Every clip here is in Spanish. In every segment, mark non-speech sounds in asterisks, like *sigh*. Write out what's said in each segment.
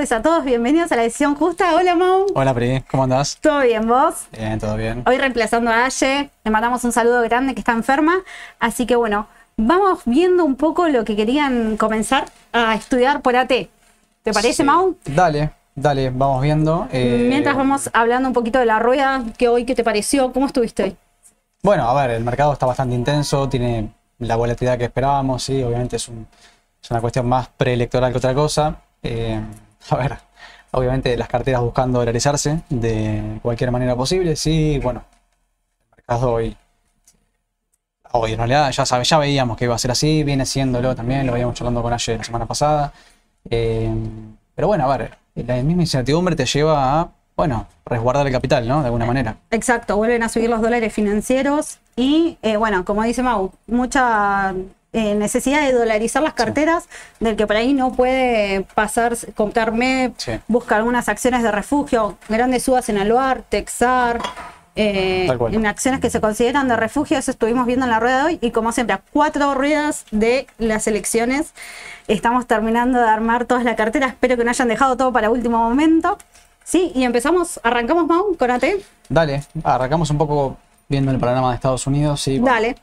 tardes a todos. Bienvenidos a la decisión justa. Hola, Mau. Hola, Pri. ¿Cómo andás? ¿Todo bien, vos? Bien, todo bien. Hoy reemplazando a Aye. Le mandamos un saludo grande que está enferma. Así que bueno, vamos viendo un poco lo que querían comenzar a estudiar por AT. ¿Te parece, Sí. Mau? Dale, dale, vamos viendo. eh, Mientras vamos hablando un poquito de la rueda, que hoy, ¿qué te pareció? ¿Cómo estuviste hoy? Bueno, a ver, el mercado está bastante intenso, tiene la volatilidad que esperábamos, sí, obviamente es, un- es una cuestión más preelectoral que otra cosa. Eh, *laughs* a ver, obviamente las carteras buscando dolarizarse de cualquier manera posible, sí, bueno, el mercado hoy, hoy en realidad ya, sabe, ya veíamos que iba a ser así, viene siéndolo también, lo veíamos charlando con ayer la semana pasada. Eh, pero bueno, a ver, la misma incertidumbre te lleva a, bueno, resguardar el capital, ¿no? De alguna manera. Exacto, vuelven a subir los dólares financieros y, eh, bueno, como dice Mau, mucha eh, necesidad de dolarizar las carteras, del que por ahí no puede pasar, comprar MEP, Sí. busca algunas acciones de refugio, grandes subas en Aluar, Texar, eh, en acciones que se consideran de refugio, eso estuvimos viendo en la rueda de hoy, y como siempre, a cuatro ruedas de las elecciones, estamos terminando de armar todas la cartera, espero que no hayan dejado todo para último momento. Sí, y empezamos, arrancamos Mau con AT. Dale, arrancamos un poco viendo el panorama de Estados Unidos. Sí, bueno, Dale.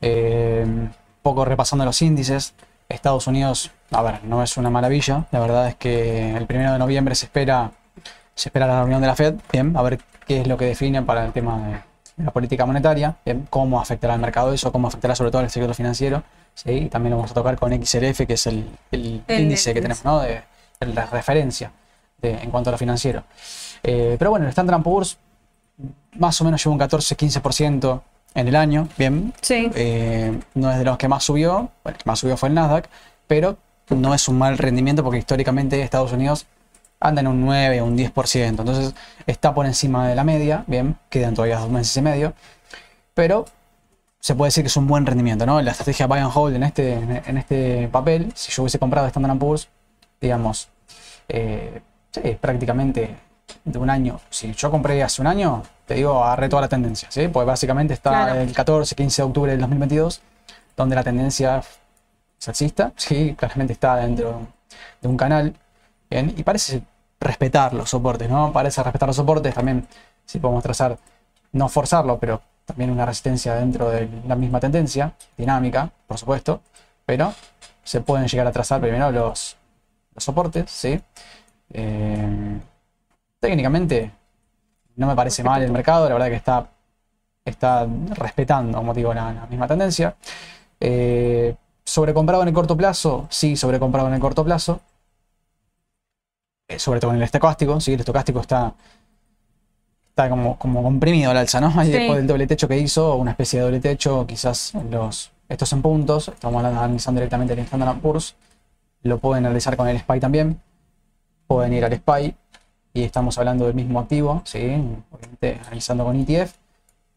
eh, poco repasando los índices. Estados Unidos, a ver, no es una maravilla. La verdad es que el primero de noviembre se espera, se espera la reunión de la Fed, bien, a ver qué es lo que define para el tema de, la política monetaria, bien, cómo afectará al mercado eso, cómo afectará sobre todo al sector financiero. ¿sí? Y también lo vamos a tocar con XLF, que es el, el El índice que tenemos, ¿no? De, de la referencia de- en cuanto a lo financiero. Eh, pero bueno, el Standard Poor's más o menos lleva un 14-15% en el año, bien. Sí. Eh, no es de los que más subió, bueno, el que más subió fue el Nasdaq, pero no es un mal rendimiento porque históricamente Estados Unidos anda en un 9 o un 10%, entonces está por encima de la media, bien, quedan todavía dos meses y medio, pero se puede decir que es un buen rendimiento, ¿no? La estrategia buy and hold en este, en este papel, si yo hubiese comprado Standard Poor's, digamos, eh, sí, prácticamente de un año. Si yo compré hace un año, te digo, agarré toda la tendencia, ¿sí? Porque básicamente está Claro. el 14, 15 de octubre del 2022, donde la tendencia es alcista, sí, claramente está dentro de un canal, bien, y parece respetar los soportes, ¿no? Parece respetar los soportes, también, si podemos trazar, no forzarlo, pero también una resistencia dentro de la misma tendencia, dinámica, por supuesto, pero se pueden llegar a trazar primero los, los soportes, ¿sí? Eh, técnicamente no me parece mal el mercado, la verdad que está, está respetando, como digo, la, la misma tendencia. Eh, sobrecomprado en el corto plazo, sí, sobrecomprado en el corto plazo. Eh, sobre todo en el estocástico, sí, el estocástico está, está como, como comprimido al alza, ¿no? *laughs* Ahí Sí. después del doble techo que hizo, una especie de doble techo, quizás los, estos en puntos, estamos analizando directamente el Standard Poor's, lo pueden analizar con el SPY también, pueden ir al SPY y estamos hablando del mismo activo, ¿sí? obviamente analizando con ETF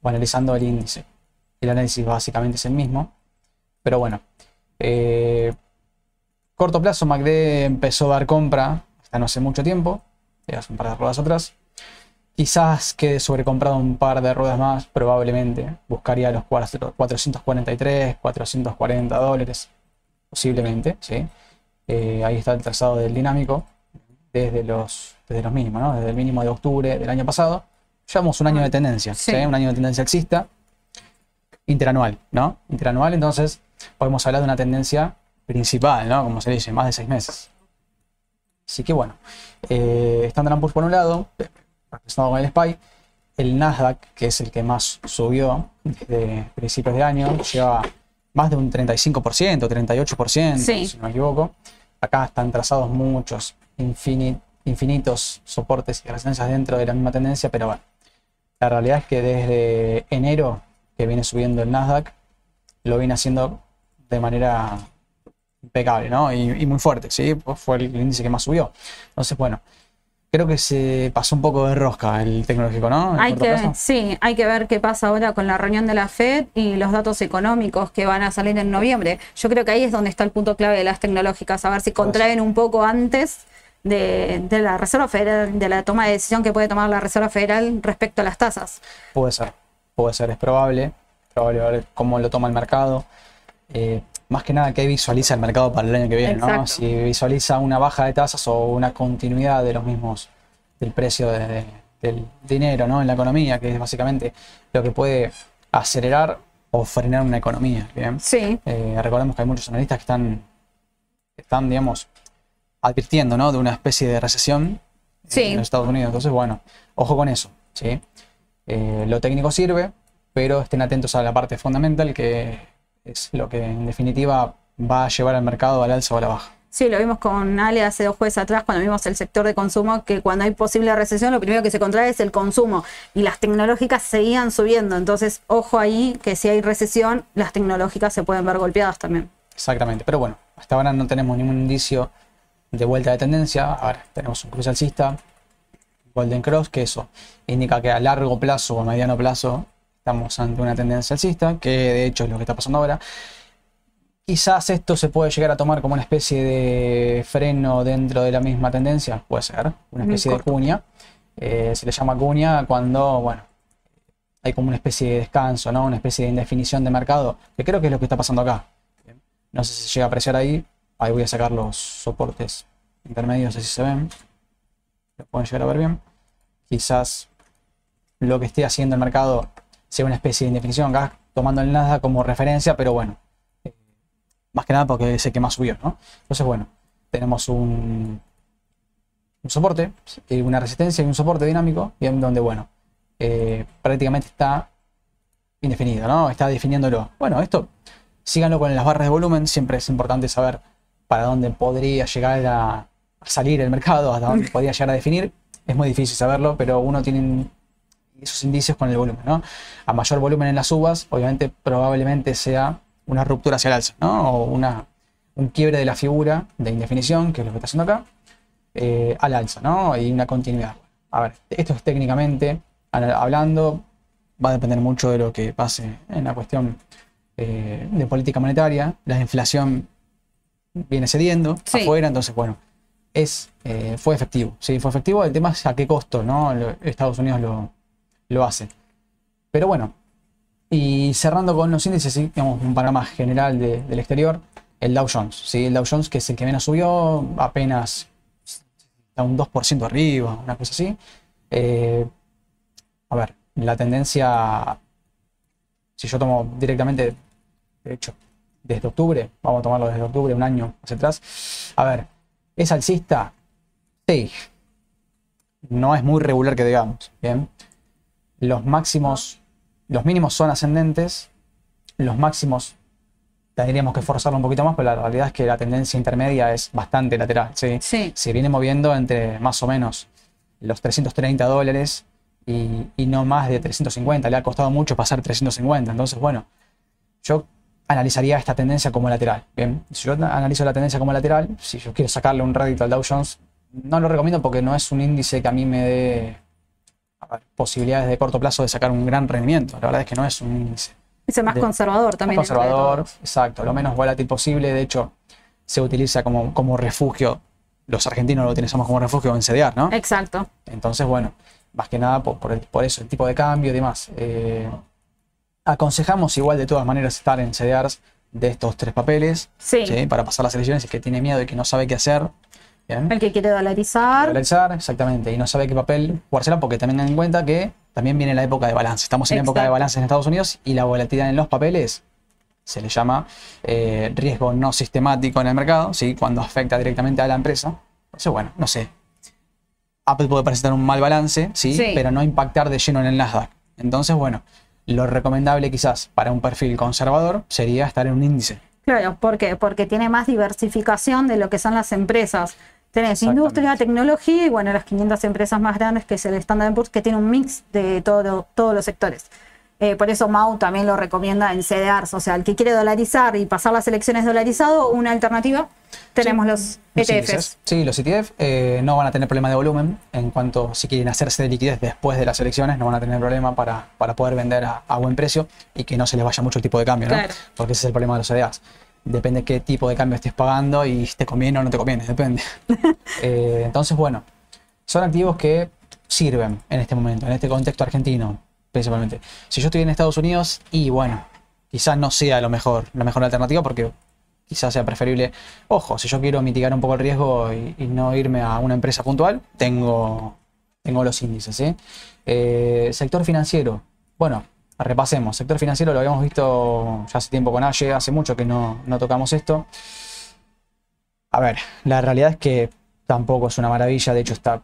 o analizando el índice. El análisis básicamente es el mismo, pero bueno. eh, corto plazo, MACD empezó a dar compra hasta no hace mucho tiempo, eh, hace un par de ruedas atrás. Quizás quede sobrecomprado un par de ruedas más, probablemente. Buscaría los cuatro- 443, 440 dólares, posiblemente, ¿sí? Eh, ahí está el trazado del dinámico desde los, desde los mínimos, ¿no? Desde el mínimo de octubre del año pasado. Llevamos un año de tendencia, Sí. ¿sí? Un año de tendencia alcista interanual, ¿no? Interanual, entonces podemos hablar de una tendencia principal, ¿no? Como se dice, más de seis meses. Así que bueno, eh, Standard Poor's por un lado, representado con el SPY, el Nasdaq, que es el que más subió desde principios de año, lleva más de un 35%, 38%, Sí. si no me equivoco. Acá están trazados muchos infini- infinitos soportes y resistencias dentro de la misma tendencia, pero bueno, la realidad es que desde enero que viene subiendo el Nasdaq, lo viene haciendo de manera impecable, ¿no? Y, y muy fuerte, ¿sí? Pues fue el índice que más subió. Entonces, bueno, creo que se pasó un poco de rosca el tecnológico, ¿no? Hay que, plazo. sí, hay que ver qué pasa ahora con la reunión de la Fed y los datos económicos que van a salir en noviembre. Yo creo que ahí es donde está el punto clave de las tecnológicas, a ver si contraen un poco antes de, de la Reserva Federal, de la toma de decisión que puede tomar la Reserva Federal respecto a las tasas. Puede ser, puede ser, es probable, probable ver cómo lo toma el mercado. Eh, más que nada qué visualiza el mercado para el año que viene, ¿no? Si visualiza una baja de tasas o una continuidad de los mismos, del precio de- de- del dinero, ¿no? En la economía, que es básicamente lo que puede acelerar o frenar una economía, ¿bien? Sí, Eh, recordemos que hay muchos analistas que están, están digamos, advirtiendo, ¿no? De una especie de recesión Sí. en los Estados Unidos. Entonces, bueno, ojo con eso, ¿sí? Eh, lo técnico sirve, pero estén atentos a la parte fundamental, que es lo que en definitiva va a llevar al mercado al alza o a la baja. sí, lo vimos con Ale hace dos jueves atrás cuando vimos el sector de consumo, que cuando hay posible recesión, lo primero que se contrae es el consumo y las tecnológicas seguían subiendo. Entonces, ojo ahí que si hay recesión, las tecnológicas se pueden ver golpeadas también. Exactamente, pero bueno, hasta ahora no tenemos ningún indicio de vuelta de tendencia. Ahora tenemos un cruce alcista, Golden Cross, que eso indica que a largo plazo o a mediano plazo estamos ante una tendencia alcista, que de hecho es lo que está pasando ahora. Quizás esto se puede llegar a tomar como una especie de freno dentro de la misma tendencia, puede ser, una Muy especie de cuña. Eh, se le llama cuña cuando, bueno, hay como una especie de descanso, ¿no? Una especie de indefinición de mercado, que creo que es lo que está pasando acá. No sé si se llega a apreciar ahí. Ahí voy a sacar los soportes intermedios, así se ven. Lo pueden llegar a ver bien. Quizás lo que esté haciendo el mercado sea una especie de indefinición, acá tomando el Nasdaq como referencia, pero bueno, eh, más que nada porque sé que más subió, ¿no? Entonces, bueno, tenemos un, un soporte, una resistencia y un soporte dinámico, bien, donde, bueno, eh, prácticamente está indefinido, ¿no? Está definiéndolo. Bueno, esto síganlo con las barras de volumen, siempre es importante saber para dónde podría llegar a, salir el mercado, hasta dónde podría llegar a definir. Es muy difícil saberlo, pero uno tiene esos indicios con el volumen, ¿no? A mayor volumen en las uvas, obviamente probablemente sea una ruptura hacia el alza, ¿no? O una, un quiebre de la figura de indefinición, que es lo que está haciendo acá, eh, al alza, ¿no? Y una continuidad. A ver, esto es técnicamente hablando, va a depender mucho de lo que pase en la cuestión eh, de política monetaria. La inflación viene cediendo Sí. afuera, entonces, bueno, es, eh, fue efectivo. Sí, fue efectivo. El tema es a qué costo, ¿no? Estados Unidos lo, lo hace. Pero bueno, y cerrando con los índices, sí, digamos, un panorama general de- del exterior, el Dow Jones, ¿sí? El Dow Jones, que es el que menos subió, apenas está un 2% arriba, una cosa así. Eh, a ver, la tendencia, si yo tomo directamente, de hecho, desde octubre, vamos a tomarlo desde octubre, un año hacia atrás, a ver, ¿es alcista? Sí. No es muy regular que digamos, ¿bien? Los máximos, los mínimos son ascendentes, los máximos tendríamos que forzarlo un poquito más, pero la realidad es que la tendencia intermedia es bastante lateral, ¿sí? Sí, se viene moviendo entre más o menos los 330 dólares y, y no más de 350. Le ha costado mucho pasar 350. Entonces, bueno, yo analizaría esta tendencia como lateral. Bien, si yo analizo la tendencia como lateral, si yo quiero sacarle un rédito al Dow Jones, no lo recomiendo porque no es un índice que a mí me dé ver, posibilidades de corto plazo de sacar un gran rendimiento. La verdad es que no es un índice es el más de- conservador también. conservador, exacto, lo menos volátil posible. De hecho, se utiliza como, como refugio. Los argentinos lo utilizamos como refugio en CDR, ¿no? Exacto. Entonces, bueno, más que nada por, por el- por eso, el tipo de cambio y demás. Eh, aconsejamos igual de todas maneras estar en CDRs de estos tres papeles, Sí. ¿sí? para pasar las elecciones, el que tiene miedo y que no sabe qué hacer. ¿bien? El que quiere dolarizar. Dolarizar, exactamente, y no sabe qué papel jugársela porque también ten en cuenta que también viene la época de balance. Estamos en época de Exacto. balance en Estados Unidos y la volatilidad en los papeles se le llama eh, riesgo no sistemático en el mercado, ¿sí? cuando afecta directamente a la empresa. Entonces, bueno, no sé. Apple puede presentar un mal balance, ¿sí? Sí. pero no impactar de lleno en el Nasdaq. Entonces, bueno, lo recomendable quizás para un perfil conservador sería estar en un índice. Claro, ¿por qué? Porque tiene más diversificación de lo que son las empresas. Tenés industria, tecnología y bueno, las 500 empresas más grandes que es el Standard Poor's que tiene un mix de todo, todos los sectores. Eh, por eso Mau también lo recomienda en CDRs, o sea, el que quiere dolarizar y pasar las elecciones dolarizado, una alternativa, tenemos los Los ETFs. Sí, los ETF eh, no van a tener problema de volumen en cuanto si quieren hacerse de liquidez después de las elecciones, no van a tener problema para, para poder vender a, a buen precio y que no se les vaya mucho el tipo de cambio, ¿no? Claro. Porque ese es el problema de los CDAs. Depende qué tipo de cambio estés pagando y si te conviene o no te conviene, depende. *laughs* Eh, entonces, bueno, son activos que sirven en este momento, en este contexto argentino, principalmente. Si yo estoy en Estados Unidos y bueno, quizás no sea lo mejor, la mejor alternativa porque quizás sea preferible, ojo, si yo quiero mitigar un poco el riesgo y, no irme a una empresa puntual, tengo, tengo los índices. ¿sí? Eh, sector financiero, bueno, repasemos. Sector financiero lo habíamos visto ya hace tiempo con Aye, hace mucho que no, no tocamos esto. A ver, la realidad es que tampoco es una maravilla, de hecho está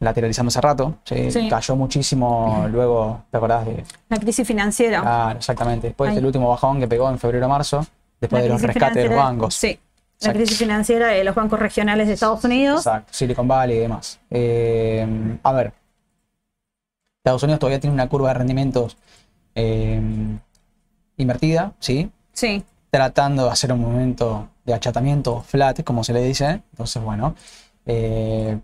lateralizando hace rato, ¿sí? Sí. cayó muchísimo luego, ¿te acordás de? La crisis financiera. Claro, exactamente. Después del último bajón que pegó en febrero-marzo, después La de los rescates de los bancos. Sí. La crisis financiera de los bancos regionales de Estados Unidos. Exacto, Silicon Valley y demás. Eh, a ver, Estados Unidos todavía tiene una curva de rendimientos eh, invertida, ¿sí? Sí. Tratando de hacer un movimiento de achatamiento flat, como se le dice. Entonces, bueno. eh,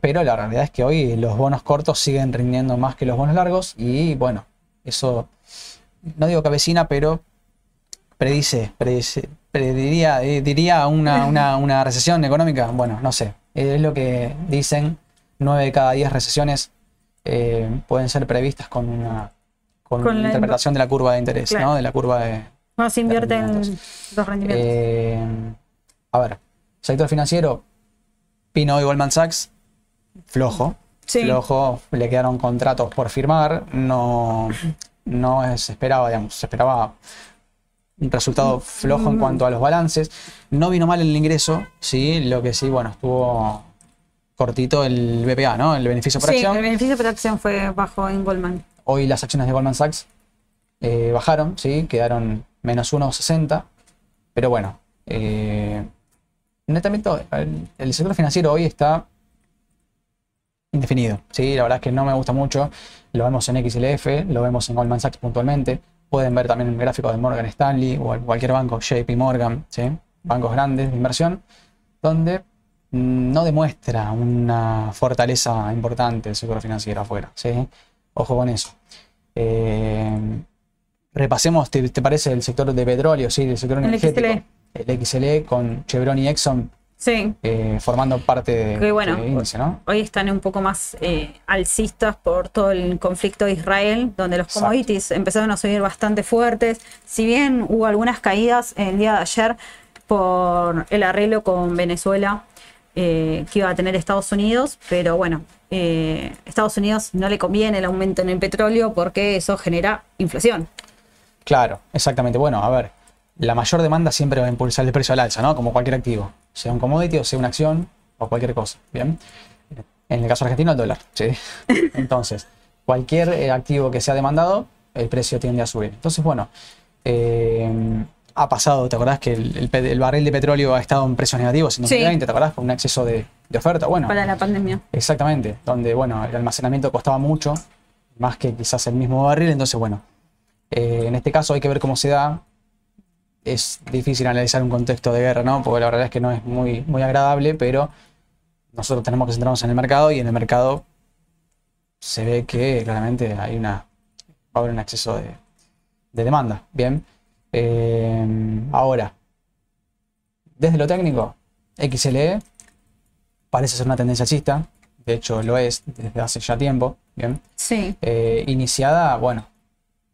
pero la realidad es que hoy los bonos cortos siguen rindiendo más que los bonos largos y bueno, eso no digo que avecina, pero predice, predice prediría, eh, diría una, una, *laughs* una recesión económica. Bueno, no sé, es lo que dicen. 9 de cada 10 recesiones eh, pueden ser previstas con una, con la- interpretación de la curva de interés, Claro. ¿no? De la curva de, Cuando se invierten rendimientos. los rendimientos. eh, a ver, sector financiero, Pino y Goldman Sachs, flojo. sí. Flojo, le quedaron contratos por firmar, no, no se esperaba, digamos, se esperaba un resultado flojo en Mm. cuanto a los balances. No vino mal el ingreso, sí, lo que sí, bueno, estuvo cortito el BPA, ¿no? El beneficio por Sí, acción. el beneficio por acción fue bajo en Goldman. Hoy las acciones de Goldman Sachs eh, bajaron, ¿sí? quedaron menos 1,60. Pero bueno, eh, netamente el, el sector financiero hoy está indefinido. ¿sí? La verdad es que no me gusta mucho. Lo vemos en XLF, lo vemos en Goldman Sachs puntualmente. Pueden ver también el gráfico de Morgan Stanley o cualquier banco, JP Morgan, ¿sí? bancos grandes de inversión, donde mm, no demuestra una fortaleza importante el sector financiero afuera. ¿sí? Ojo con eso. Eh, repasemos, ¿te, te parece el sector de petróleo, sí, el sector El energético? XLE. El XLE con Chevron y Exxon Sí. eh, formando parte de, Que bueno, del índice, ¿no? Hoy están un poco más eh, alcistas por todo el conflicto de Israel, donde los Exacto. commodities empezaron a subir bastante fuertes. Si bien hubo algunas caídas el día de ayer por el arreglo con Venezuela eh, que iba a tener Estados Unidos, pero bueno, eh, Estados Unidos no le conviene el aumento en el petróleo porque eso genera inflación. Claro, exactamente. Bueno, a ver, la mayor demanda siempre va a impulsar el precio al alza, ¿no? Como cualquier activo, sea un commodity o sea una acción o cualquier cosa, ¿bien? En el caso argentino, el dólar, ¿sí? *laughs* Entonces, cualquier eh, activo que sea demandado, el precio tiende a subir. Entonces, bueno, eh, ha pasado, ¿te acordás que el, el pe- el barril de petróleo ha estado en precios negativos en Sí. 2020? ¿Te acordás? Con un exceso de, de oferta. Bueno, Para la pandemia. Exactamente, donde bueno, el almacenamiento costaba mucho, más que quizás el mismo barril, entonces bueno, eh, en este caso hay que ver cómo se da. Es difícil analizar un contexto de guerra, ¿no? Porque la verdad es que no es muy, muy agradable, pero nosotros tenemos que centrarnos en el mercado y en el mercado se ve que claramente hay una, va a haber un exceso de, de demanda. Bien, Eh, ahora, desde lo técnico, XLE parece ser una tendencia alcista, de hecho lo es desde hace ya tiempo, bien. Sí. Eh, iniciada, bueno,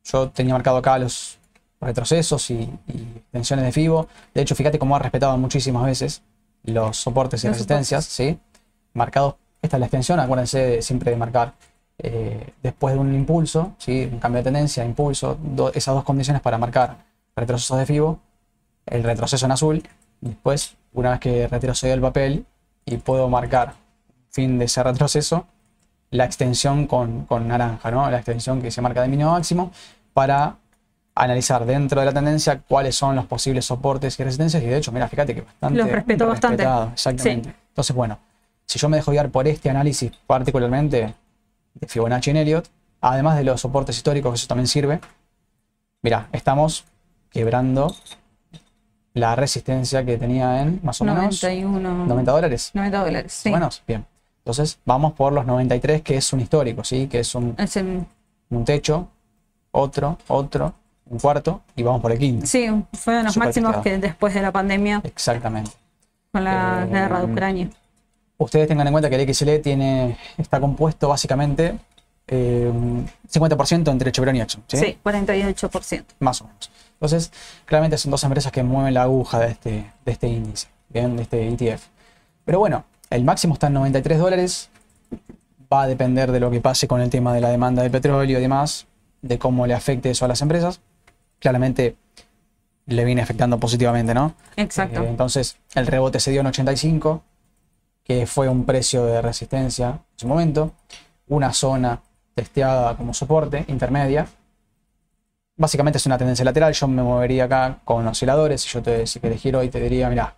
yo tenía marcado acá los retrocesos y, y extensiones de FIBO. De hecho, fíjate cómo ha respetado muchísimas veces los soportes y Los resistencias, ¿sí? Marcados, esta es la extensión, acuérdense de- siempre de marcar eh, después de un impulso, ¿sí? Un cambio de tendencia, impulso, do- esas dos condiciones para marcar retrocesos de FIBO, el retroceso en azul, después, una vez que retrocedo el papel y puedo marcar fin de ese retroceso, la extensión con, con naranja, ¿no? La extensión que se marca de mínimo máximo para analizar dentro de la tendencia cuáles son los posibles soportes y resistencias. Y de hecho, mira, fíjate que bastante. Los respetó bastante. Exactamente. Entonces, bueno, si yo me dejo guiar por este análisis particularmente de Fibonacci en Elliott, además de los soportes históricos, que eso también sirve, mira, estamos quebrando la resistencia que tenía en más o menos 91. 90 dólares. 90 dólares. Sí. Bueno, bien. Entonces vamos por los 93, que es un histórico, ¿sí? Que es un, Es el- un techo, otro, otro, un cuarto, y vamos por el quinto. sí, fueron los máximos que después de la pandemia Exactamente. con la Eh, guerra de Ucrania. Ustedes tengan en cuenta que el XL tiene, está compuesto básicamente eh, 50% entre Chevron y Exxon. ¿sí? Sí, 48%. Más o menos. Entonces, claramente son dos empresas que mueven la aguja de este, de este índice, ¿bien? de este ETF. Pero bueno, el máximo está en 93 dólares. Va a depender de lo que pase con el tema de la demanda de petróleo y demás, de cómo le afecte eso a las empresas. Claramente le viene afectando positivamente, ¿no? Exacto. Eh, entonces, el rebote se dio en 85, que fue un precio de resistencia en su momento. Una zona testeada como soporte, intermedia. Básicamente es una tendencia lateral. Yo me movería acá con osciladores. Si yo te si querés giro hoy te diría, mira,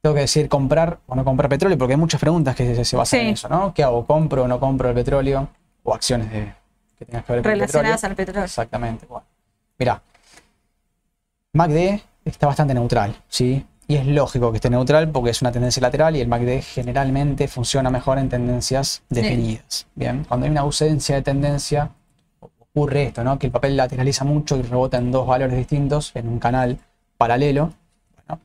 tengo que decir comprar o no comprar petróleo, porque hay muchas preguntas que se, se basan Sí. en eso, ¿no? ¿Qué hago? ¿Compro o no compro el petróleo? O acciones de, que tengas que ver con el petróleo. Relacionadas al petróleo. Exactamente. Bueno, mira, MACD está bastante neutral, ¿sí? Y es lógico que esté neutral porque es una tendencia lateral y el MACD generalmente funciona mejor en tendencias definidas. Bien, cuando hay una ausencia de tendencia, ocurre esto, ¿no? Que el papel lateraliza mucho y rebota en dos valores distintos en un canal paralelo. Bueno,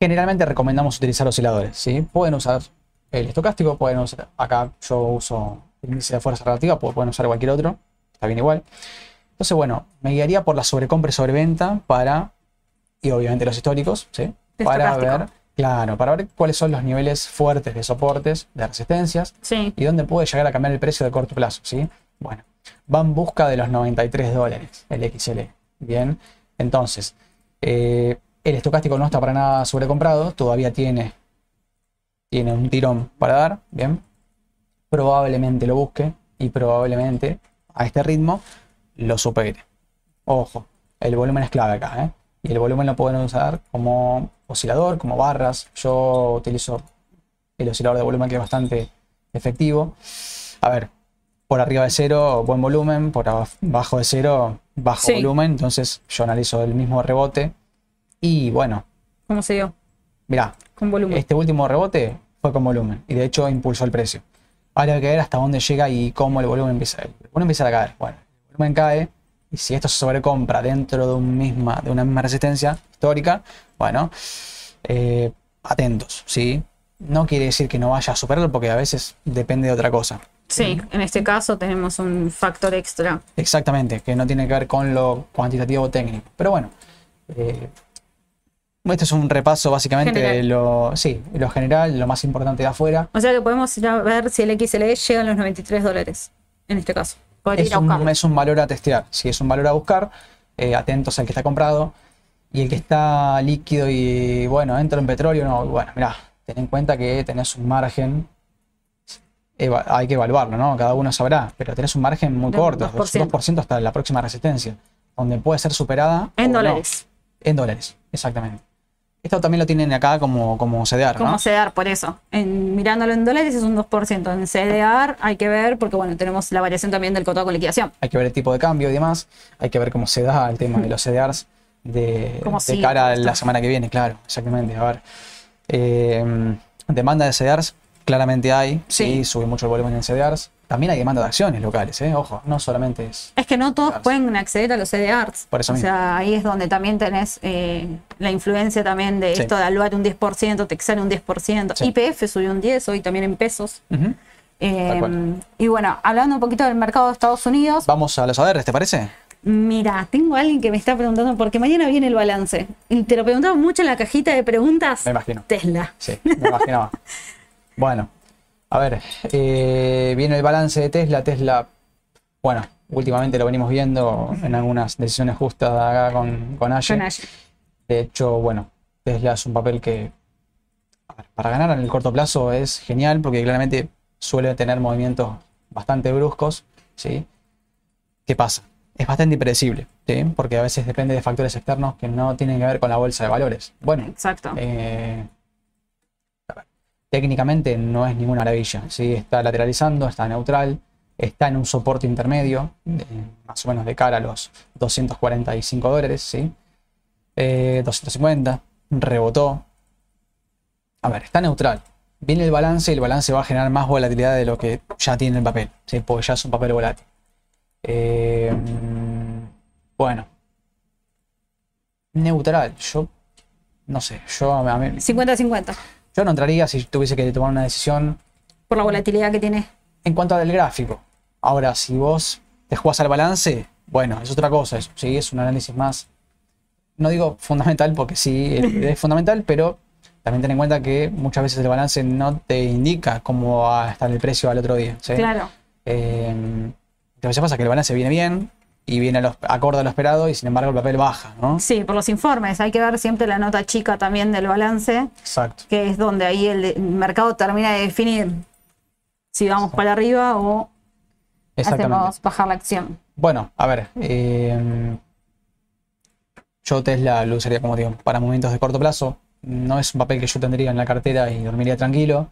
generalmente recomendamos utilizar osciladores, ¿sí? Pueden usar el estocástico, pueden usar, acá yo uso el índice de fuerza relativa, pu- pueden usar cualquier otro, está bien igual. Entonces, bueno, me guiaría por la sobrecompra y sobreventa para, y obviamente los históricos, ¿sí? Para ver, claro, para ver cuáles son los niveles fuertes de soportes, de resistencias, Sí. y dónde puede llegar a cambiar el precio de corto plazo, ¿sí? Bueno, va en busca de los 93 dólares el XL. Bien, entonces, eh, el estocástico no está para nada sobrecomprado, todavía tiene, tiene un tirón para dar, bien. Probablemente lo busque y probablemente a este ritmo lo supere. Ojo, el volumen es clave acá, ¿eh? Y el volumen lo pueden usar como oscilador, como barras. Yo utilizo el oscilador de volumen que es bastante efectivo. A ver, por arriba de cero, buen volumen, por abajo de cero, bajo Sí. volumen. Entonces yo analizo el mismo rebote. Y bueno, ¿Cómo se dio? mirá, Con volumen. este último rebote fue con volumen y de hecho impulsó el precio. Ahora hay que ver hasta dónde llega y cómo el volumen empieza. El volumen empieza a caer. Bueno, volumen cae y si esto se sobrecompra dentro de, un misma, de una misma resistencia histórica, bueno, eh, atentos, ¿sí? No quiere decir que no vaya a superarlo porque a veces depende de otra cosa. Sí, en este caso tenemos un factor extra. Exactamente, que no tiene que ver con lo cuantitativo o técnico. Pero bueno, eh, este es un repaso básicamente de lo, sí, lo general, lo más importante de afuera. O sea que podemos ir a ver si el XLE llega a los 93 dólares. En este caso. Poder Es ir a un, es un valor a testear. Si es un valor a buscar, eh, atentos al que está comprado. Y el que está líquido y bueno, entro en petróleo, no, bueno, mirá, ten en cuenta que tenés un margen. eva- hay que evaluarlo, ¿no? Cada uno sabrá, pero tenés un margen muy corto, 2%. 2% hasta la próxima resistencia, donde puede ser superada. En no. dólares. En dólares, exactamente. Esto también lo tienen acá como, como CDR, Como ¿no? CDR, por eso. En, mirándolo en dólares es un 2%. En CDR hay que ver, porque bueno, tenemos la variación también del cotado con liquidación. Hay que ver el tipo de cambio y demás. Hay que ver cómo se da el tema de los CDRs de, cara a la semana que viene, claro, exactamente. A ver. Eh, demanda de CDRs, claramente hay. Sí. Sí. sube mucho el volumen en CDRs. También hay demanda de acciones locales, ¿eh? Ojo, no solamente es. Es que no todos pueden acceder a los CDRs. Por eso o mismo. sea, ahí es donde también tenés eh, la influencia también de Sí. esto de Aluat un 10%, Texar un 10%, Sí. IPF subió un 10%, hoy también en pesos. Eh, y bueno, hablando un poquito del mercado de Estados Unidos, Vamos a los ADRs, ¿te parece? mira, tengo a alguien que me está preguntando, porque mañana viene el balance. Y te lo preguntaba mucho en la cajita de preguntas. Me imagino. Tesla. Sí, me imaginaba. *laughs* bueno, a ver, eh, viene el balance de Tesla. Tesla, bueno, últimamente lo venimos viendo en algunas decisiones justas acá con, con. De hecho, bueno, Tesla es un papel que a ver, para ganar en el corto plazo es genial porque claramente suele tener movimientos bastante bruscos, ¿sí? ¿Qué pasa? Es bastante impredecible, ¿sí? Porque a veces depende de factores externos que no tienen que ver con la bolsa de valores. Bueno, Exacto. eh, técnicamente no es ninguna maravilla, ¿sí? Está lateralizando, está neutral, está en un soporte intermedio, más o menos de cara a los 245 dólares, ¿sí? Eh, 250, rebotó. A ver, está neutral. Viene el balance y el balance va a generar más volatilidad de lo que ya tiene el papel, ¿sí? Porque ya es un papel volátil. Eh, bueno. Neutral, yo no sé, yo a mí- 50-50. Yo no entraría si tuviese que tomar una decisión Por la volatilidad que tiene. en cuanto al gráfico. Ahora, si vos te jugás al balance, bueno, es otra cosa, eso, ¿sí? es un análisis más, no digo fundamental porque sí *laughs* es fundamental, pero también ten en cuenta que muchas veces el balance no te indica cómo va a estar el precio al otro día. ¿sí? Claro. Eh, a veces pasa que el balance viene bien y viene a los, acorde a lo esperado y sin embargo el papel baja, ¿no? Sí, por los informes. Hay que ver siempre la nota chica también del balance, Exacto. que es donde ahí el mercado termina de definir si vamos para arriba o hacemos bajar la acción. Bueno, a ver. eh, yo Tesla lo usaría como digo, para momentos de corto plazo. No es un papel que yo tendría en la cartera y dormiría tranquilo.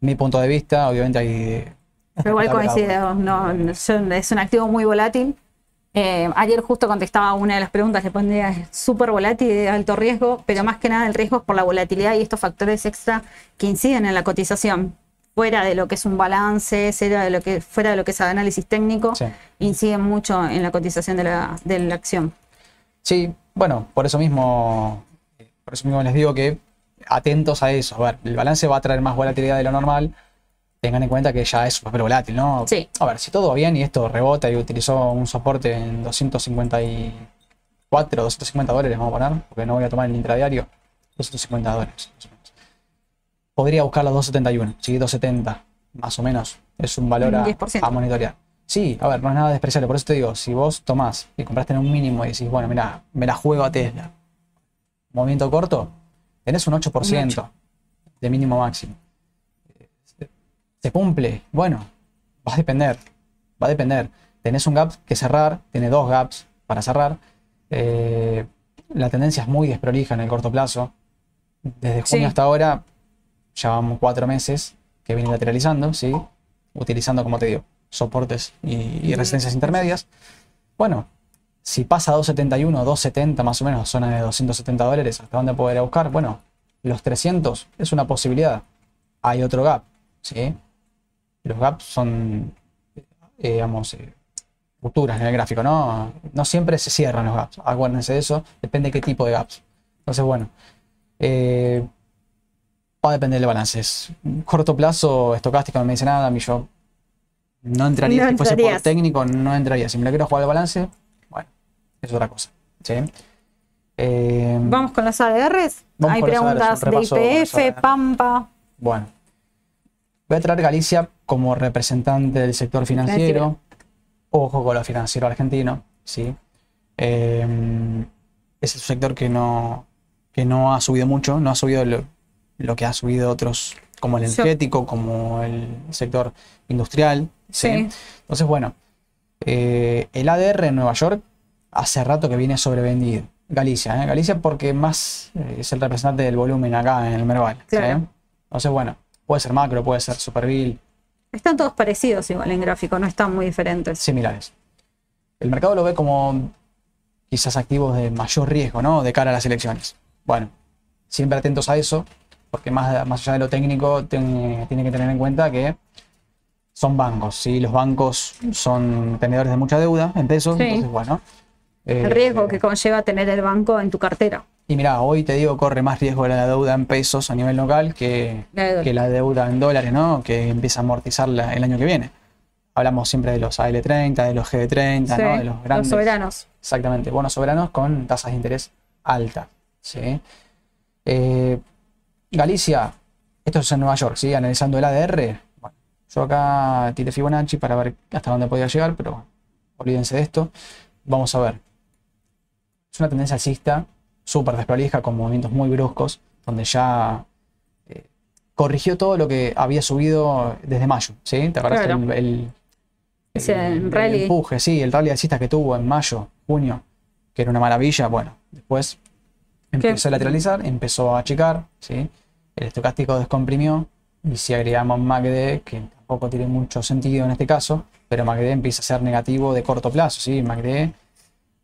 Mi punto de vista, obviamente hay... Pero igual *laughs* coincido, no, es un activo muy volátil. Eh, ayer justo contestaba una de las preguntas que pondría es súper volátil de alto riesgo, pero más que nada el riesgo es por la volatilidad y estos factores extra que inciden en la cotización. Fuera de lo que es un balance, fuera de lo que, fuera de lo que es análisis técnico, Sí. inciden mucho en la cotización de la, de la acción. Sí, bueno, por eso mismo, por eso mismo les digo que atentos a eso. A ver, el balance va a traer más volatilidad de lo normal. Tengan en cuenta que ya es papel volátil, ¿no? Sí. A ver, si todo va bien y esto rebota y utilizó un soporte en 254, 250 dólares, vamos a poner, porque no voy a tomar el intradiario, 250 dólares. más o menos. Podría buscar los 271, sí, 270, más o menos. Es un valor a, Un 10%. a monitorear. Sí, a ver, no es nada despreciable. Por eso te digo, si vos tomás y compraste en un mínimo y decís, bueno, mira, me la juego a Tesla, movimiento corto, tenés un 8% Un de mínimo máximo. ¿Se cumple? Bueno, va a depender. Va a depender. Tenés un gap que cerrar, tiene dos gaps para cerrar. Eh, la tendencia es muy desprolija en el corto plazo. Desde junio Sí. hasta ahora, ya vamos cuatro meses que viene lateralizando, ¿sí? Utilizando, como te digo, soportes y, y resistencias intermedias. Bueno, si pasa a 271, 270 más o menos, zona de 270 dólares, ¿hasta dónde poder buscar? Bueno, los 300 es una posibilidad. Hay otro gap, ¿sí? Los gaps son, eh, digamos, eh, en el gráfico, ¿no? No siempre se cierran los gaps, acuérdense de eso, depende de qué tipo de gaps. Entonces, bueno, eh, va a depender del balance. Es corto plazo, estocástico, no me dice nada, a mí yo no entraría, No si fuese por técnico, no entraría. Si me la quiero jugar al balance, bueno, es otra cosa. ¿sí? Eh, Vamos con los ADRs. Hay ADRs, preguntas un de IPF, ADRs. Pampa. Bueno, voy a traer Galicia como representante del sector financiero. Ojo con lo financiero argentino, ¿sí? Eh, es un sector que no, que no ha subido mucho, no ha subido lo, lo que ha subido otros, como el energético, como el sector industrial, ¿sí? Sí. Entonces, bueno, eh, el ADR en Nueva York hace rato que viene sobrevendido. Galicia, ¿eh? Galicia porque más eh, es el representante del volumen acá en el Merval. ¿sí? Entonces, bueno, puede ser macro, puede ser superville, Están todos parecidos igual en gráfico, no están muy diferentes. similares. El mercado lo ve como quizás activos de mayor riesgo, ¿no? De cara a las elecciones. Bueno, siempre atentos a eso, porque más, más allá de lo técnico, tiene, tiene que tener en cuenta que son bancos, ¿sí? Los bancos son tenedores de mucha deuda en pesos, Sí. entonces, bueno. El eh, riesgo que conlleva tener el banco en tu cartera. Y mira, hoy te digo, corre más riesgo la deuda en pesos a nivel local que, La que la deuda en dólares, ¿no? Que empieza a amortizarla el año que viene. Hablamos siempre de los AL30, de los GD30, Sí, ¿no? De los grandes. soberanos. Exactamente, bonos soberanos con tasas de interés altas. ¿sí? Eh, Galicia, esto es en Nueva York, ¿sí? Analizando el ADR. Bueno, yo acá tiré Fibonacci para ver hasta dónde podía llegar, pero olvídense de esto. Vamos a ver. Una tendencia alcista, súper desprolija, con movimientos muy bruscos, donde ya eh, corrigió todo lo que había subido desde mayo. ¿sí? ¿Te acuerdas Claro. el, el- el rally. empuje, sí, el rally alcista que tuvo en mayo, junio, que era una maravilla, bueno, después empezó a lateralizar, empezó a achicar, ¿sí? el estocástico descomprimió, y si agregamos MACD, que tampoco tiene mucho sentido en este caso, pero MACD empieza a ser negativo de corto plazo, ¿sí? MACD,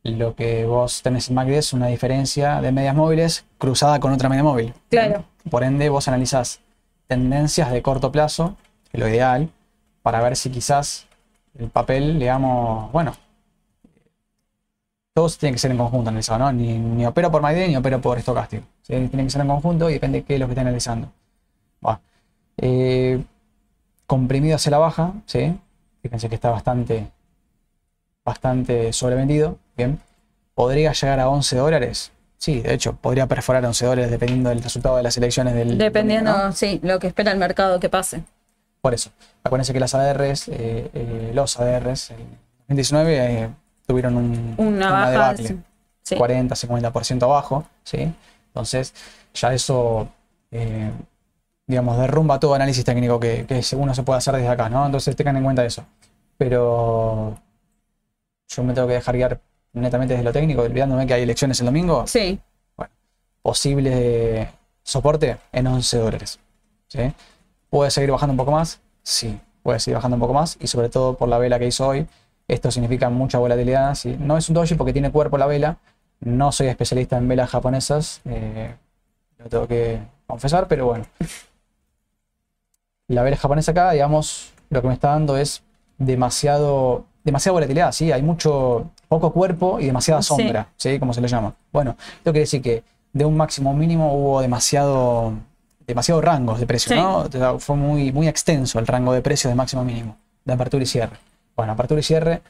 lo que vos tenés en MACD es una diferencia de medias móviles cruzada con otra media móvil. Claro. Por ende, vos analizás tendencias de corto plazo, que es lo ideal, para ver si quizás el papel, digamos, bueno, todos tienen que ser en conjunto analizado, ¿no? Ni, ni opero por MACD ni opero por estocástico. ¿sí? Tienen que ser en conjunto y depende de qué es lo que estén analizando. Va. Eh, comprimido hacia la baja, ¿sí? fíjense que está bastante, bastante sobrevendido, bien. ¿Podría llegar a 11 dólares? Sí, de hecho, podría perforar 11 dólares dependiendo del resultado de las elecciones del... Dependiendo, domingo, ¿no? sí, lo que espera el mercado que pase. Por eso. Acuérdense que las ADRs, eh, eh, los ADRs, en 2019 eh, tuvieron un, Una baja, debacle. sí. Sí. 40, 50% abajo, ¿sí? Entonces, ya eso, digamos, derrumba todo análisis técnico que, que uno se puede hacer desde acá, ¿no? Entonces, tengan en cuenta eso. Pero yo me tengo que dejar guiar netamente desde lo técnico, olvidándome que hay elecciones el domingo. Sí, Posible soporte en 11 dólares, ¿sí? ¿Puede seguir bajando un poco más? Sí, puede seguir bajando un poco más y sobre todo por la vela que hizo hoy. Esto significa mucha volatilidad. ¿sí? No es un doji porque tiene cuerpo la vela. No soy especialista en velas japonesas, eh, lo tengo que confesar, pero bueno. La vela japonesa acá, digamos, lo que me está dando es demasiado, demasiada volatilidad, ¿sí? Hay mucho, poco cuerpo y demasiada sombra, ¿sí? Como se le llama. Bueno, esto quiere decir que de un máximo mínimo hubo demasiado, demasiado rangos de precio, Sí. ¿no? O sea, fue muy, muy extenso el rango de precios de máximo mínimo, de apertura y cierre. Bueno, apertura y cierre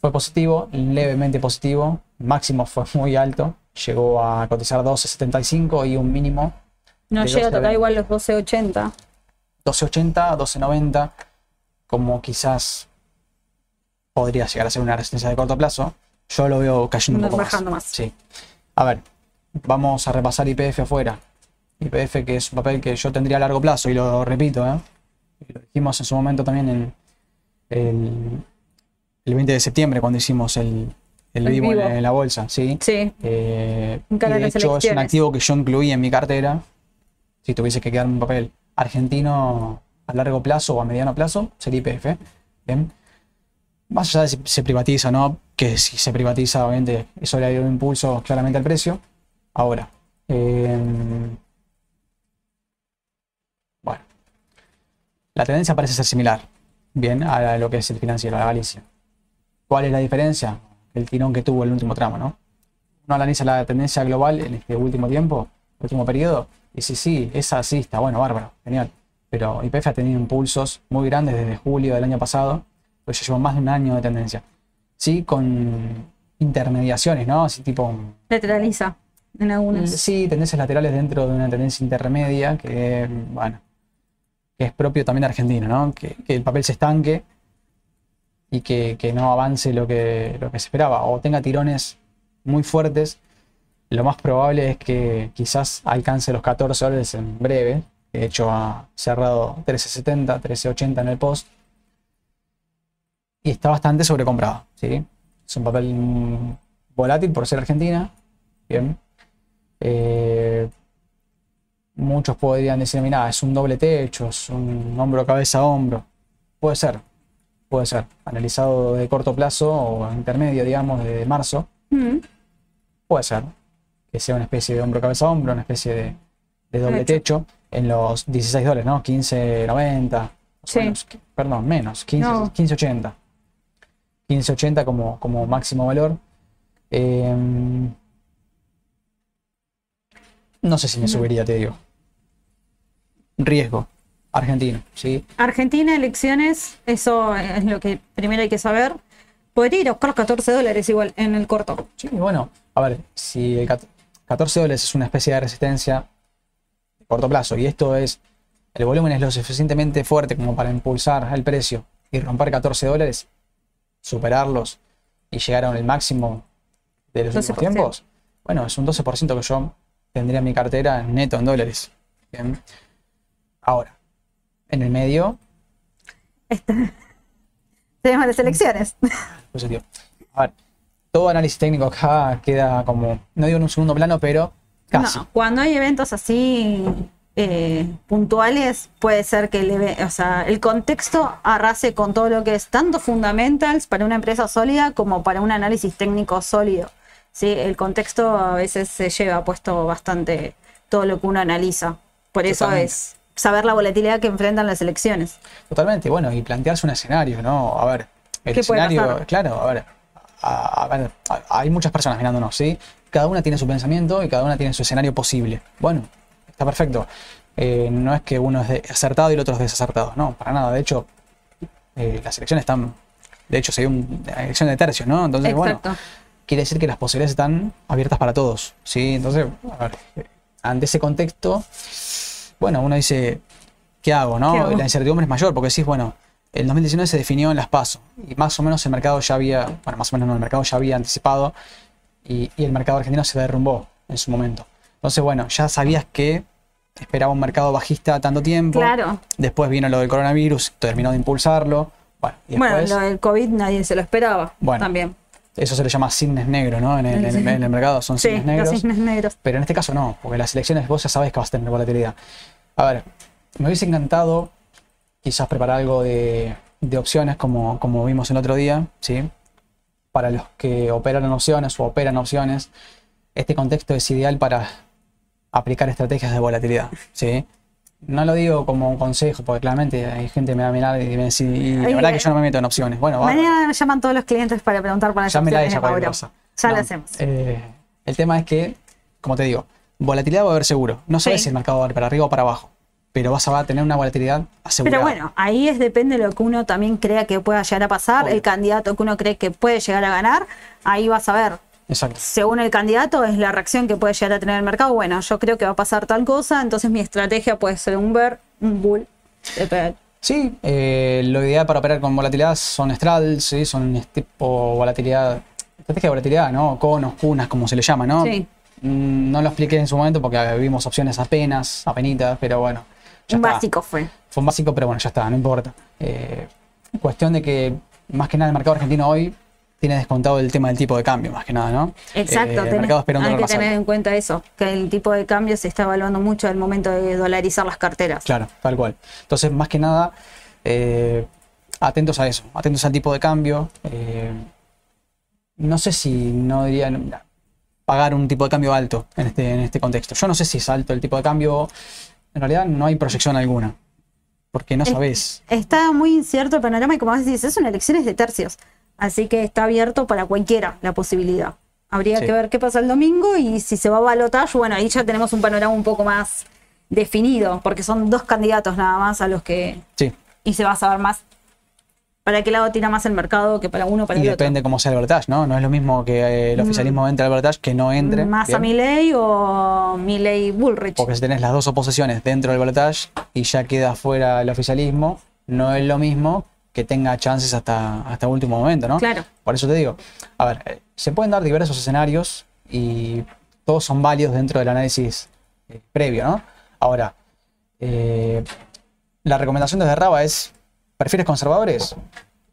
fue positivo, levemente positivo, máximo fue *laughs* muy alto, llegó a cotizar 12.75 y un mínimo no llega a 12 tocar igual los 12.80. 12.80, 12.90, como quizás podría llegar a ser una resistencia de corto plazo, yo lo veo cayendo un poco bajando más. más. Sí. A ver, vamos a repasar IPF afuera. IPF que es un papel que yo tendría a largo plazo y lo repito, ¿eh? Lo dijimos en su momento también en el, el 20 de septiembre cuando hicimos el, el El vivo en, vivo. en la bolsa, ¿sí? Sí, Eh, y de hecho es un activo que yo incluí en mi cartera. Si tuviese que quedarme un papel argentino a largo plazo o a mediano plazo, sería IPF. Bien. Más allá de si se privatiza o no, que si se privatiza, obviamente, eso le da un impulso claramente al precio. Ahora, eh, bueno, la tendencia parece ser similar, bien, a lo que es el financiero, a la Galicia. ¿Cuál es la diferencia? El tirón que tuvo el último tramo, ¿no? Uno analiza la tendencia global en este último tiempo, último periodo, y si sí, esa sí está, bueno, bárbaro, genial. Pero IPF ha tenido impulsos muy grandes desde julio del año pasado, pues ya llevo más de un año de tendencia. Sí, con intermediaciones, ¿no? Así tipo lateraliza en algunas. Sí, tendencias laterales dentro de una tendencia intermedia que, bueno, que es propio también de Argentina, ¿no? Que, que el papel se estanque y que, que no avance lo que, lo que se esperaba o tenga tirones muy fuertes. Lo más probable es que quizás alcance los 14 dólares en breve. De hecho, ha cerrado 13.70, 13.80 en el post. Y está bastante sobrecomprado, ¿sí? Es un papel volátil por ser Argentina. Bien. Eh, muchos podrían decir, mira, es un doble techo, es un hombro, cabeza, hombro. Puede ser, puede ser. Analizado de corto plazo o intermedio, digamos, de marzo, Mm, puede ser. Que sea una especie de hombro, cabeza, hombro, una especie de, de doble Techo. en los 16 dólares, ¿no? 15.90. más o Sí. menos. Perdón, menos, 15, No. 15.80. 15.80 como, como máximo valor. Eh, no sé si me subiría, te digo. Riesgo. Argentino, ¿sí? Argentina, elecciones, eso es lo que primero hay que saber. Podría ir a buscar los 14 dólares igual en el corto. Sí, bueno, a ver, si el cat- 14 dólares es una especie de resistencia de corto plazo y esto es, el volumen es lo suficientemente fuerte como para impulsar el precio y romper 14 dólares, superarlos y llegar a el máximo de los últimos 12%. tiempos, bueno, es un 12% que yo tendría en mi cartera neto en dólares. Bien. Ahora, en el medio, *laughs* Tenemos las elecciones. *laughs* positivo. A ver, todo análisis técnico acá queda como, no digo en un segundo plano, pero casi. No, cuando hay eventos así eh, puntuales, puede ser que el, eve- o sea, el contexto arrase con todo lo que es tanto fundamentals para una empresa sólida como para un análisis técnico sólido. ¿sí? El contexto a veces se lleva puesto bastante todo lo que uno analiza. Por eso es saber la volatilidad que enfrentan las elecciones. Totalmente, bueno, y plantearse un escenario, ¿no? A ver, el ¿Qué puede escenario, claro, claro, a ver, a, a ver, a- hay muchas personas mirándonos, ¿sí? Cada una tiene su pensamiento y cada una tiene su escenario posible. Bueno, está perfecto. Eh, no es que uno es acertado y el otro es desacertado, no, para nada. De hecho, eh, las elecciones están, de hecho, se dio una elección de tercios, ¿no? Entonces, Exacto. bueno, quiere decir que las posibilidades están abiertas para todos, ¿sí? Entonces, a ver, ante ese contexto, bueno, uno dice, ¿qué hago, no? ¿Qué hago? La incertidumbre es mayor, porque decís, bueno, el 2019 se definió en las PASO y más o menos el mercado ya había, bueno, más o menos no, el mercado ya había anticipado y, y el mercado argentino se derrumbó en su momento. Entonces, bueno, ya sabías que esperaba un mercado bajista tanto tiempo. Claro. Después vino lo del coronavirus, terminó de impulsarlo. Bueno, y Bueno, después, lo del COVID nadie se lo esperaba. Bueno. También. eso se le llama cisnes negros, ¿no? En el, en el- en el mercado son Sí, cisnes los negros. cisnes negros. Pero en este caso no, porque las elecciones vos ya sabés que vas a tener volatilidad. A ver, me hubiese encantado quizás preparar algo de, de opciones como, como vimos el otro día, ¿sí? Para los que operan en opciones o operan opciones, este contexto es ideal para aplicar estrategias de volatilidad, ¿sí? No lo digo como un consejo, porque claramente hay gente que me va a mirar y me va decir, y la verdad eh, que yo no me meto en opciones. Bueno. Mañana me llaman todos los clientes para preguntar por las Ya me la. Ya No, lo hacemos. eh, el tema es que, como te digo, volatilidad va a haber seguro. No sabes Sí. si el mercado va a ir para arriba o para abajo, pero vas a tener una volatilidad asegurada. Pero bueno, ahí es depende de lo que uno también crea que pueda llegar a pasar, Obvio. el candidato que uno cree que puede llegar a ganar, ahí vas a ver. Exacto. Según el candidato es la reacción que puede llegar a tener el mercado. Bueno, yo creo que va a pasar tal cosa, entonces mi estrategia puede ser un bear, un bull. depende. Sí, eh, lo ideal para operar con volatilidad son straddles, ¿sí? son tipo volatilidad, estrategia de volatilidad, ¿no? Conos, cunas, como se le llama, ¿no? Sí. Mm, No lo expliqué en su momento porque vimos opciones apenas, apenitas, pero bueno. Un básico fue. Fue un básico, pero bueno, ya está, no importa. Eh, cuestión de que, más que nada, el mercado argentino hoy tiene descontado el tema del tipo de cambio, más que nada, ¿no? Exacto, Eh, tenés- hay que tener en cuenta eso, que el tipo de cambio se está evaluando mucho al momento de dolarizar las carteras. Claro, tal cual. Entonces, más que nada, eh, atentos a eso, atentos al tipo de cambio. eh, no sé si no dirían pagar un tipo de cambio alto en este, en este contexto. Yo no sé si es alto el tipo de cambio. En realidad no hay proyección alguna. Porque no sabés. Está muy incierto el panorama y como vos decís, una elecciones de tercios. Así que está abierto para cualquiera la posibilidad. Habría Sí. que ver qué pasa el domingo y si se va a balotaje, bueno, ahí ya tenemos un panorama un poco más definido, porque son dos candidatos nada más a los que... Sí. Y se va a saber más para qué lado tira más el mercado que para uno para Y el otro. depende cómo sea el balotaje, ¿no? No es lo mismo que eh, el oficialismo entre al balotaje que no entre. Mm. Más a. Milley o Milley Bullrich. Porque si tenés las dos oposiciones dentro del balotaje y ya queda fuera el oficialismo, no es lo mismo que tenga chances hasta, hasta último momento, ¿no? Claro. Por eso te digo, a ver, se pueden dar diversos escenarios y todos son válidos dentro del análisis eh, previo, ¿no? Ahora, eh, la recomendación desde Raba es, ¿prefieres conservadores?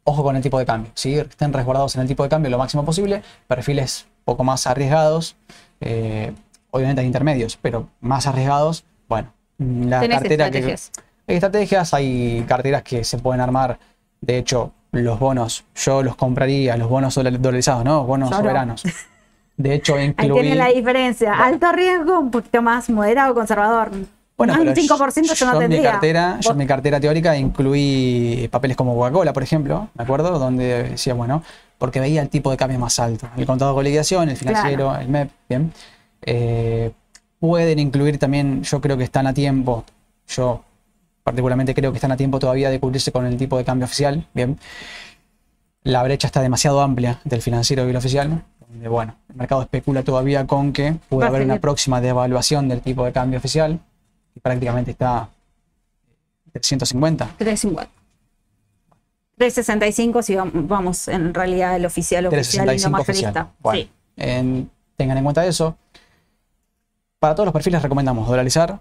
Ojo con el tipo de cambio, ¿sí? Estén resguardados en el tipo de cambio lo máximo posible, perfiles poco más arriesgados, eh, obviamente hay intermedios, pero más arriesgados, bueno, la Tenés cartera estrategias. que... Hay estrategias, hay carteras que se pueden armar, de hecho, los bonos, yo los compraría, los bonos dola- dolarizados, ¿no? Bonos soberanos. *laughs* De hecho, Ahí incluí... tiene la diferencia. Alto riesgo, un poquito más moderado, conservador. Bueno, Más pero un 5% yo, no en mi tendría. cartera, yo en mi cartera teórica incluí papeles como Coca-Cola, por ejemplo, ¿me acuerdo? Donde decía, bueno, porque veía el tipo de cambio más alto. El contado con liquidación, el financiero, el MEP, bien. Eh, pueden incluir también, yo creo que están a tiempo, yo particularmente creo que están a tiempo todavía de cubrirse con el tipo de cambio oficial, bien. La brecha está demasiado amplia del financiero y el oficial, donde, bueno, el mercado especula todavía con que puede haber una próxima devaluación del tipo de cambio oficial, y prácticamente está 350. 350. 365 si vam- vamos en realidad el oficial oficial y no 365 oficial. mayorista. Bueno, Sí. en- tengan en cuenta eso. Para todos los perfiles recomendamos dolarizar.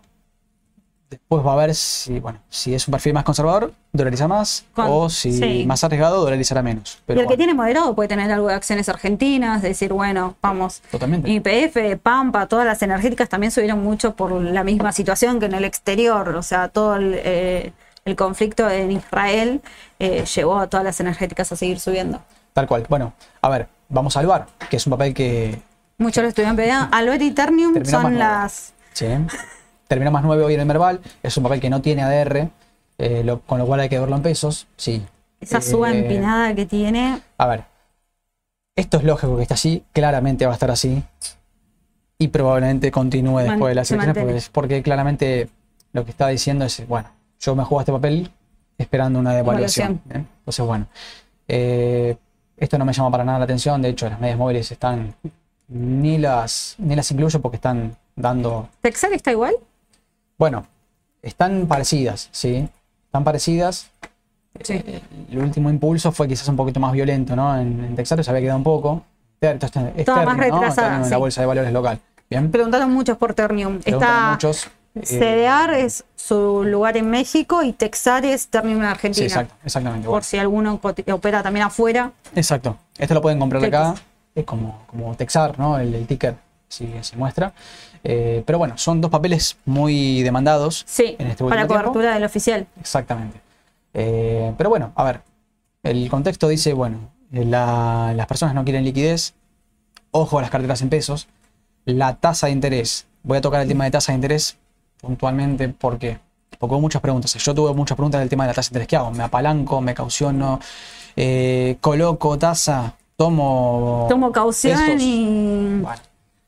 Después va a ver si, bueno, si es un perfil más conservador, dolariza más. Con- o si sí. más arriesgado, dolarizará menos. y Pero el que tiene moderado puede tener algo de acciones argentinas, decir, bueno, vamos. totalmente. YPF, Pampa, todas las energéticas también subieron mucho por la misma situación que en el exterior. O sea, todo el, eh, el conflicto en Israel eh, llevó a todas las energéticas a seguir subiendo. Tal cual. Bueno, a ver, vamos al VAR, que es un papel que Muchos lo estudian PDA. *laughs* Albert y Ternium son las. sí, terminó más 9 hoy en el Merval. Es un papel que no tiene ADR, eh, lo- con lo cual hay que verlo en pesos. Sí. Esa suba Eh, empinada que tiene. A ver, esto es lógico que está así, claramente va a estar así y probablemente continúe después de las elecciones porque, porque claramente lo que está diciendo es, bueno, yo me juego a este papel esperando una devaluación. Evaluación. ¿bien? Entonces, bueno, eh, esto no me llama para nada la atención. De hecho, las medias móviles están ni las ni las incluyo porque están dando ¿Texar está igual? Bueno, están parecidas, ¿sí? Están parecidas. Sí. El último impulso fue quizás un poquito más violento, ¿no? En, en Texaco se había quedado un poco. Ter- esto está- es Estaba más ¿no? retrasada, Ternium en la sí. bolsa de valores local. Bien. Preguntaron muchos por Ternium. Está muchos. eh, CDR es su lugar en México y Texar es Ternium en sí, Argentina. exacto, exactamente. Por bueno. si alguno opera también afuera. Exacto. Esto lo pueden comprar ¿Qué acá. Es como, como Texar, ¿no? El, el ticker sí se muestra. Eh, pero bueno, son dos papeles muy demandados. Sí, En este para tiempo. cobertura del oficial. Exactamente. Eh, pero bueno, a ver, el contexto dice, bueno, eh, la- las personas no quieren liquidez, ojo a las carteras en pesos, la tasa de interés, voy a tocar el tema de tasa de interés puntualmente porque, porque hubo muchas preguntas, yo tuve muchas preguntas del tema de la tasa de interés, ¿qué hago? ¿Me apalanco? ¿Me cauciono? Eh, ¿Coloco tasa? ¿Tomo, Tomo caución y Bueno,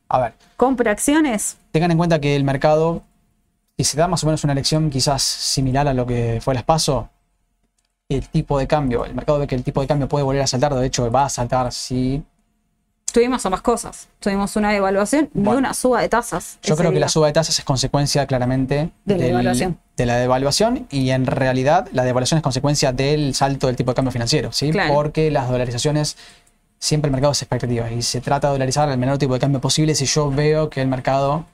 a ver, compro acciones. tengan en cuenta que el mercado, si se da más o menos una elección quizás similar a lo que fue el paso, el tipo de cambio, el mercado ve que el tipo de cambio puede volver a saltar, de hecho va a saltar si... Tuvimos ambas cosas. Tuvimos una devaluación y una suba de tasas. Yo creo que la suba de tasas es consecuencia claramente De la del- devaluación. de la devaluación y en realidad la devaluación es consecuencia del salto del tipo de cambio financiero, ¿sí? Claro. Porque las dolarizaciones, siempre el mercado es expectativa y se trata de dolarizar al menor tipo de cambio posible si yo veo que el mercado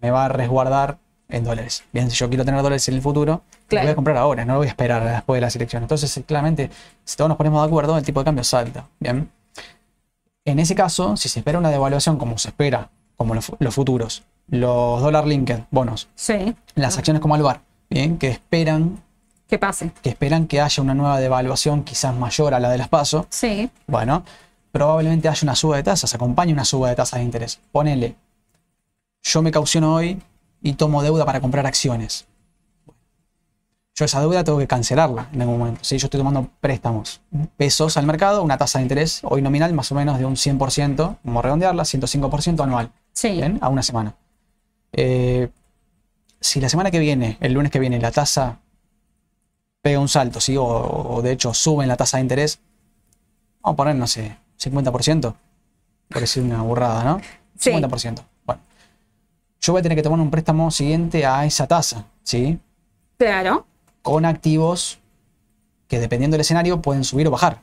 me va a resguardar en dólares. Bien, si yo quiero tener dólares en el futuro, Claro. lo voy a comprar ahora, no lo voy a esperar después de las elecciones. Entonces, claramente, si todos nos ponemos de acuerdo, el tipo de cambio salta. Bien. En ese caso, si se espera una devaluación como se espera, como los, fu- los futuros, los dólar linked, bonos, Sí, las acciones como Alvar, bien, que esperan, que pase. que esperan que haya una nueva devaluación quizás mayor a la de las PASO, Sí, bueno, probablemente haya una suba de tasas, acompañe una suba de tasas de interés. Ponele, yo me cauciono hoy y tomo deuda para comprar acciones. Yo esa deuda tengo que cancelarla en algún momento. Si yo estoy tomando préstamos, pesos al mercado, una tasa de interés hoy nominal más o menos de un 100%, vamos a redondearla, 105% anual. sí. ¿bien? a una semana. Eh, si la semana que viene, el lunes que viene, la tasa pega un salto, ¿sí? o, o de hecho suben la tasa de interés, vamos a poner, no sé, 50%, por decir una burrada, ¿no? Sí. 50%. Bueno, yo voy a tener que tomar un préstamo siguiente a esa tasa, ¿sí? Claro. con activos que dependiendo del escenario pueden subir o bajar.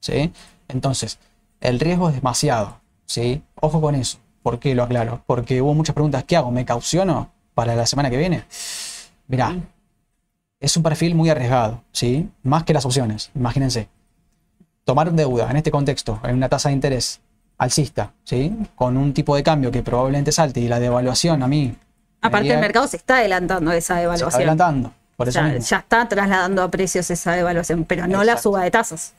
¿sí? Entonces, el riesgo es demasiado. ¿sí? Ojo con eso. ¿Por qué lo aclaro? Porque hubo muchas preguntas. ¿Qué hago? ¿Me cauciono para la semana que viene? Mirá, es un perfil muy arriesgado. ¿sí? Más que las opciones. Imagínense. Tomar deuda en este contexto, en una tasa de interés alcista, ¿sí? con un tipo de cambio que probablemente salte y la devaluación a mí. Aparte, el mercado se está adelantando a esa se está devaluación. adelantando. Por eso ya, está trasladando a precios esa devaluación, pero no la suba de tasas.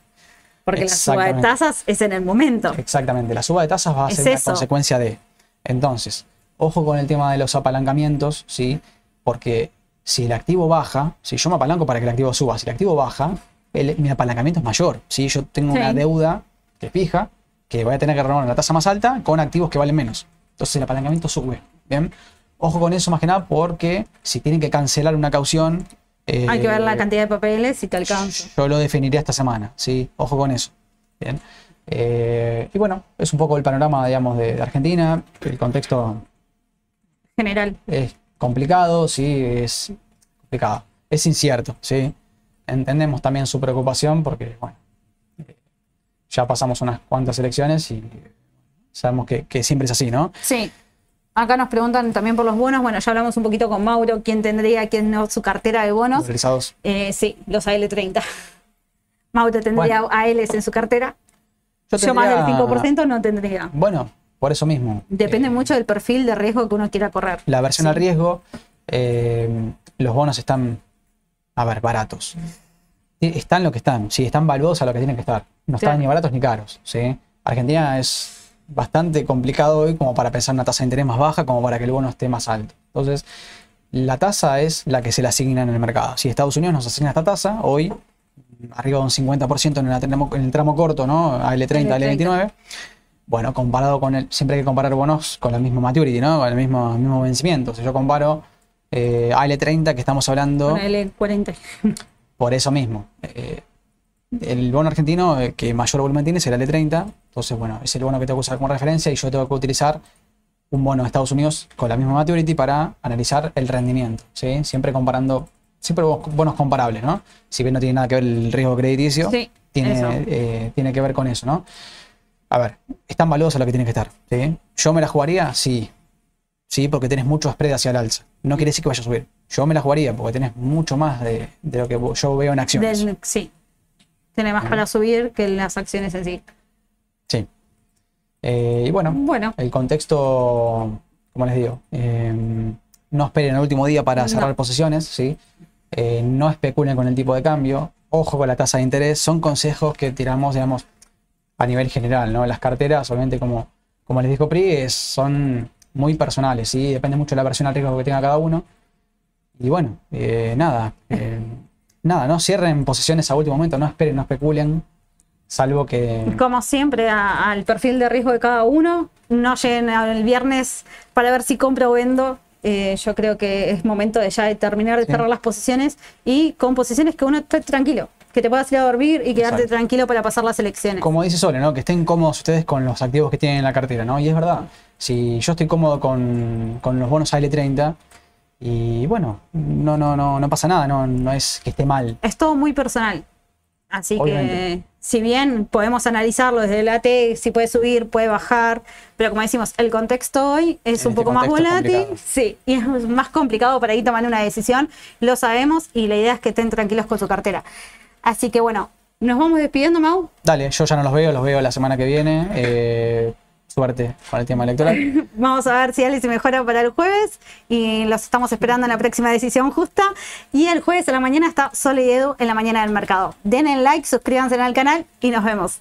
Porque la suba de tasas es en el momento. Exactamente, la suba de tasas va a Es ser una eso. consecuencia de. Entonces, ojo con el tema de los apalancamientos, ¿sí? Porque si el activo baja, si yo me apalanco para que el activo suba, si el activo baja, el- mi apalancamiento es mayor. Si yo tengo una Sí. deuda que es fija, que voy a tener que renovar la tasa más alta con activos que valen menos. Entonces el apalancamiento sube. Bien. Ojo con eso más que nada porque si tienen que cancelar una caución. Hay que ver la eh, cantidad de papeles y te alcanza. yo lo definiría esta semana, ¿sí? Ojo con eso. Bien. Eh, y bueno, es un poco el panorama, digamos, de, de Argentina. El contexto General. es complicado, sí, es complicado. Es incierto, ¿sí? Entendemos también su preocupación porque, bueno, eh, ya pasamos unas cuantas elecciones y sabemos que, que siempre es así, ¿no? Sí. Acá nos preguntan también por los bonos. Bueno, ya hablamos un poquito con Mauro, quién tendría, quién no, su cartera de bonos. Realizados. Eh, sí, los AL30. *laughs* Mauro tendría Bueno. ALs en su cartera. Yo, más del 5% no tendría. Bueno, por eso mismo. Depende Eh, mucho del perfil de riesgo que uno quiera correr. la versión Sí. al riesgo, eh, los bonos están, a ver, baratos. Están lo que están, sí, están valuados a lo que tienen que estar. No están Claro. ni baratos ni caros, ¿sí? Argentina es bastante complicado hoy como para pensar una tasa de interés más baja, como para que el bono esté más alto. Entonces, la tasa es la que se le asigna en el mercado. Si Estados Unidos nos asigna esta tasa, hoy, arriba de un 50% en, el tramo, en el tramo corto, ¿no? AL30, AL29. Bueno, comparado con el. Siempre hay que comparar bonos con la misma maturity, ¿no? Con el mismo, mismo vencimiento. Si yo comparo eh, AL30, que estamos hablando. Con AL40. Por eso mismo. Eh, el bono argentino eh, que mayor volumen tiene será el de 30, entonces bueno, es el bono que tengo que usar como referencia y yo tengo que utilizar un bono de Estados Unidos con la misma maturity para analizar el rendimiento, ¿sí? Siempre comparando, siempre bonos comparables, ¿no? Si bien no tiene nada que ver el riesgo crediticio, Sí, tiene, eh, tiene que ver con eso, ¿no? A ver, están valuados a lo que tienen que estar, ¿sí? ¿Yo me la jugaría? Sí. Sí, porque tenés mucho spread hacia el alza. No quiere decir que vaya a subir. Yo me la jugaría porque tenés mucho más de, de lo que yo veo en acciones. Del- sí. Tiene más para subir que las acciones en sí. Sí. Eh, y bueno, Bueno, el contexto, como les digo, eh, no esperen el último día para No. cerrar posiciones, ¿sí? Eh, no especulen con el tipo de cambio, ojo con la tasa de interés, son consejos que tiramos, digamos, a nivel general, ¿no? Las carteras, obviamente, como, como les dijo Pri, es- son muy personales, ¿sí? Depende mucho de la versión al riesgo que tenga cada uno. Y bueno, eh, nada, eh, *laughs* nada, no cierren posiciones a último momento, no esperen, no especulen, salvo que... como siempre, al perfil de riesgo de cada uno. No lleguen el viernes para ver si compro o vendo. Eh, yo creo que es momento de ya de terminar de Sí. cerrar las posiciones y con posiciones que uno esté tranquilo, que te puedas ir a dormir y quedarte Exacto. tranquilo para pasar las elecciones. como dice Sole, ¿no? Que estén cómodos ustedes con los activos que tienen en la cartera, ¿no? Y es verdad, si yo estoy cómodo con, con los bonos AL30 y bueno, no, no, no, no pasa nada, no, no es que esté mal. es todo muy personal. Así Obviamente. que, si bien podemos analizarlo desde el AT, si puede subir, puede bajar, pero como decimos, el contexto hoy es En un este poco más volátil, sí, y es más complicado para ir tomando una decisión, lo sabemos, y la idea es que estén tranquilos con su cartera. Así que bueno, nos vamos despidiendo, Mau. Dale, yo ya no los veo, los veo la semana que viene. eh, suerte con el tema electoral. *laughs* Vamos a ver si Ale se mejora para el jueves y los estamos esperando en la próxima decisión justa. Y el jueves a la mañana está Sole y Edu en la mañana del mercado. Den el like, suscríbanse al canal y nos vemos.